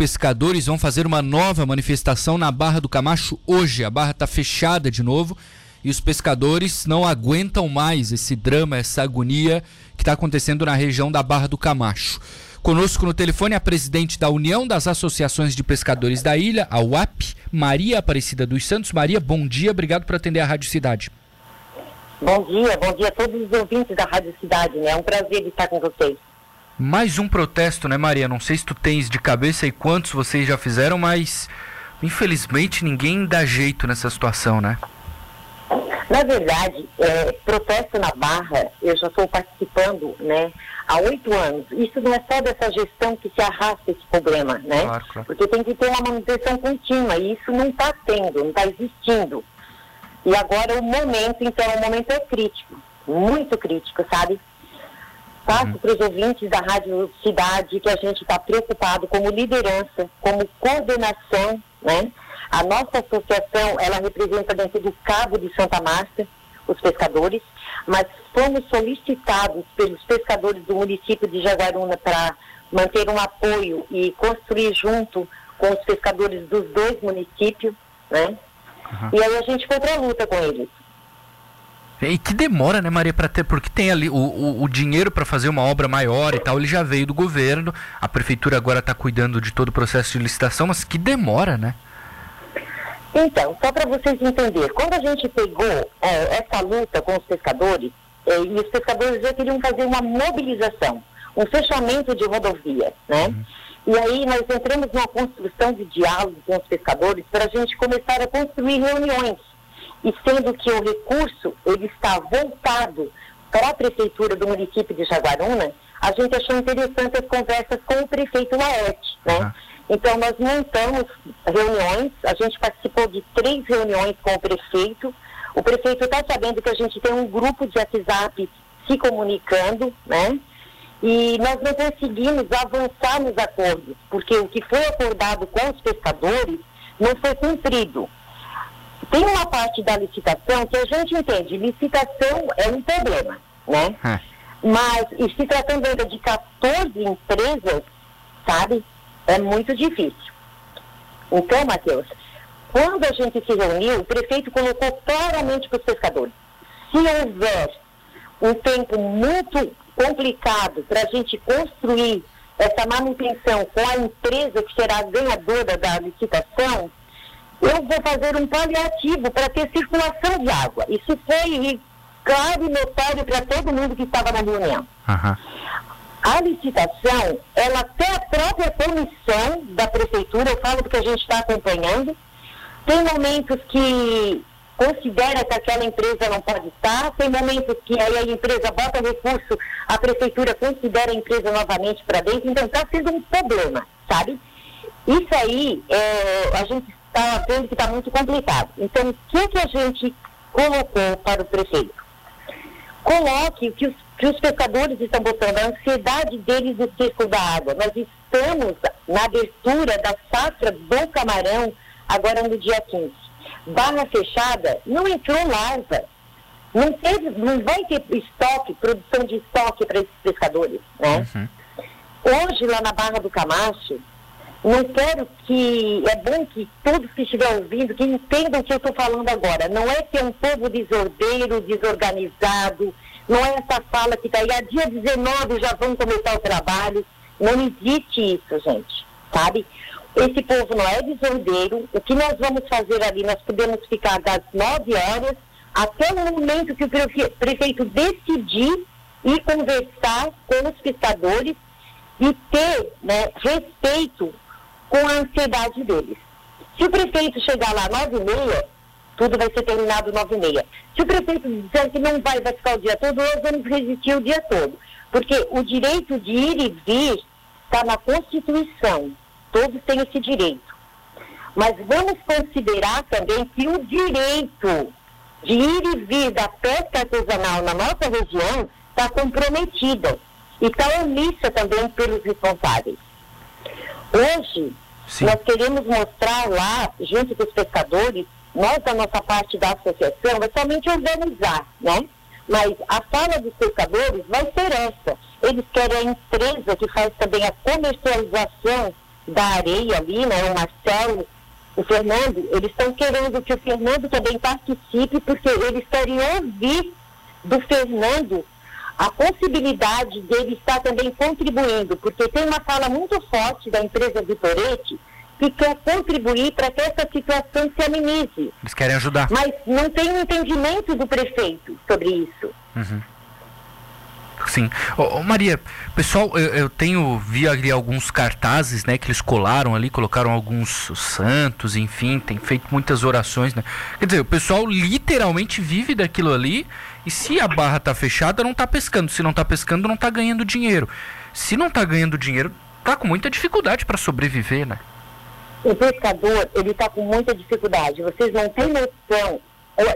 pescadores vão fazer uma nova manifestação na Barra do Camacho hoje. A barra está fechada de novo e os pescadores não aguentam mais esse drama, essa agonia que está acontecendo na região da Barra do Camacho. Conosco no telefone a presidente da União das Associações de Pescadores da Ilha, a UAP, Maria Aparecida dos Santos. Maria, bom dia, obrigado por atender a Rádio Cidade. Bom dia, bom dia a todos os ouvintes da Rádio Cidade, né? É um prazer estar com vocês. Mais um protesto, né, Maria? Não sei se tu tens de cabeça e quantos vocês já fizeram, mas infelizmente ninguém dá jeito nessa situação, né? Na verdade, é, protesto na Barra, eu já estou participando né, há oito anos. Isso não é só dessa gestão que se arrasta esse problema, né? Claro, claro. Porque tem que ter uma manutenção contínua e isso não está tendo, não está existindo. E agora o momento, então, o momento é crítico, muito crítico, sabe? Passo uhum. para os ouvintes da Rádio Cidade que a gente está preocupado como liderança, como coordenação, né? A nossa associação, ela representa dentro do Cabo de Santa Márcia, os pescadores, mas fomos solicitados pelos pescadores do município de Jaguaruna para manter um apoio e construir junto com os pescadores dos dois municípios, né? Uhum. E aí a gente foi para a luta com eles. E que demora, né, Maria, para ter, porque tem ali o, o, o dinheiro para fazer uma obra maior e tal, ele já veio do governo, a prefeitura agora está cuidando de todo o processo de licitação, mas que demora, né? Então, só para vocês entenderem, quando a gente pegou é, essa luta com os pescadores, é, e os pescadores já queriam fazer uma mobilização, um fechamento de rodovia, né? Uhum. E aí nós entramos numa construção de diálogo com os pescadores para a gente começar a construir reuniões. E sendo que o recurso ele está voltado para a prefeitura do município de Jaguaruna, a gente achou interessante as conversas com o prefeito Laerte, né? Então nós montamos reuniões, a gente participou de três reuniões com o prefeito. O prefeito está sabendo que a gente tem um grupo de WhatsApp se comunicando, né? e nós não conseguimos avançar nos acordos, porque o que foi acordado com os pescadores não foi cumprido. Tem uma parte da licitação que a gente entende, licitação é um problema, né? É. Mas, e se tratando ainda de 14 empresas, sabe, é muito difícil. Então, Matheus, quando a gente se reuniu, o prefeito colocou claramente para os pescadores, se houver um tempo muito complicado para a gente construir essa manutenção com a empresa que será a ganhadora da licitação, eu vou fazer um paliativo para ter circulação de água. Isso foi claro e notório para todo mundo que estava na reunião. Uhum. A licitação, ela até a própria comissão da prefeitura, eu falo porque a gente está acompanhando, tem momentos que considera que aquela empresa não pode estar, tem momentos que aí a empresa bota recurso, a prefeitura considera a empresa novamente para dentro, então está sendo um problema, sabe? Isso aí, é, a gente está vendo que está muito complicado. Então, o que, que a gente colocou para o prefeito? Coloque que os, que os pescadores estão botando, a ansiedade deles no ciclo da água. Nós estamos na abertura da safra do camarão agora no dia 15 barra fechada, não entrou larva. Não, teve, não vai ter estoque, produção de estoque para esses pescadores. Né? Uhum. Hoje, lá na Barra do Camacho, não quero que. É bom que todos que estiverem ouvindo, que entendam o que eu estou falando agora. Não é que é um povo desordeiro, desorganizado, não é essa fala que está aí, a ah, dia 19 já vão começar o trabalho. Não existe isso, gente, sabe? Esse povo não é desordeiro. O que nós vamos fazer ali, nós podemos ficar das 9 horas até o momento que o prefeito decidir e conversar com os pescadores e ter né, respeito com a ansiedade deles. Se o prefeito chegar lá 9 e meia, tudo vai ser terminado 9 e meia. Se o prefeito disser que não vai, vai ficar o dia todo, nós vamos resistir o dia todo. Porque o direito de ir e vir está na Constituição todos têm esse direito. Mas vamos considerar também que o direito de ir e vir da pesca artesanal na nossa região está comprometido e está omissa também pelos responsáveis. Hoje, Sim. nós queremos mostrar lá, junto com os pescadores, nós, da nossa parte da associação, é somente organizar, né? Mas a fala dos pescadores vai ser essa. Eles querem a empresa que faz também a comercialização da areia ali, né? O Marcelo, o Fernando, eles estão querendo que o Fernando também participe, porque eles querem ouvir do Fernando a possibilidade dele estar também contribuindo, porque tem uma fala muito forte da empresa Vitorete que quer contribuir para que essa situação se amenize. Eles querem ajudar. Mas não tem um entendimento do prefeito sobre isso. Uhum. Sim. Maria, pessoal, eu, eu, tenho vi ali alguns cartazes, né, que eles colaram ali, colocaram alguns santos, enfim, tem feito muitas orações, né? Quer dizer, o pessoal literalmente vive daquilo ali e se a barra tá fechada, não tá pescando. Se não tá pescando, não tá ganhando dinheiro. Se não tá ganhando dinheiro, tá com muita dificuldade para sobreviver, né? O pescador, ele tá com muita dificuldade. Vocês não têm noção.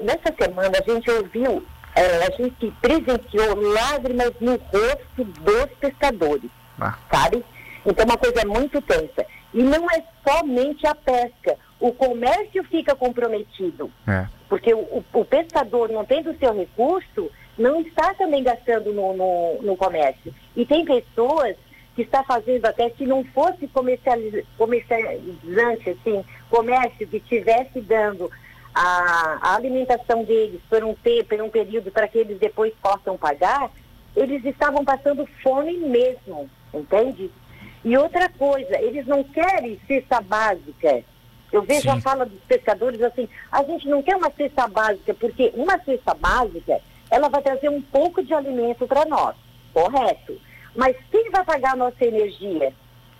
Nessa semana a gente ouviu é, a gente presenciou lágrimas no rosto dos pescadores, ah. sabe? Então, uma coisa muito tensa. E não é somente a pesca. O comércio fica comprometido. É. Porque o, o, pescador, não tendo o seu recurso, não está também gastando no, no, no comércio. E tem pessoas que está fazendo até se não fosse comercializante, assim, comércio que estivesse dando a, a alimentação deles por um tempo, por um período, para que eles depois possam pagar, eles estavam passando fome mesmo, entende? E outra coisa, eles não querem cesta básica. Eu vejo Sim. a fala dos pescadores assim, a gente não quer uma cesta básica, porque uma cesta básica, ela vai trazer um pouco de alimento para nós, correto? Mas quem vai pagar a nossa energia?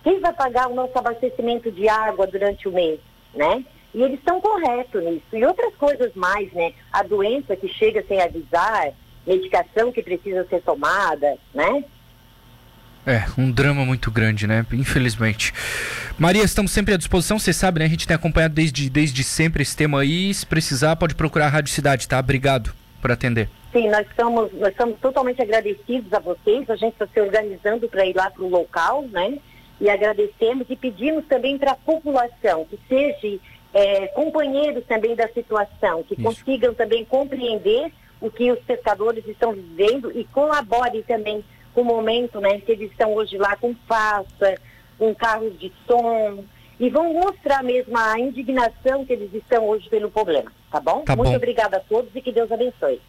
Quem vai pagar o nosso abastecimento de água durante o mês, né? E eles estão corretos nisso. E outras coisas mais, né? A doença que chega sem avisar, medicação que precisa ser tomada, né? É, um drama muito grande, né? Infelizmente. Maria, estamos sempre à disposição, você sabe, né? A gente tem acompanhado desde, desde sempre esse tema aí. Se precisar, pode procurar a Rádio Cidade, tá? Obrigado por atender. Sim, nós estamos, nós estamos totalmente agradecidos a vocês. A gente está se organizando para ir lá para o local, né? E agradecemos e pedimos também para a população que seja é, companheiros também da situação, que Isso. consigam também compreender o que os pescadores estão vivendo e colaborem também com o momento né, que eles estão hoje lá com faça, com carros de som, e vão mostrar mesmo a indignação que eles estão hoje pelo problema, tá bom? Tá Muito bom. obrigada a todos e que Deus abençoe.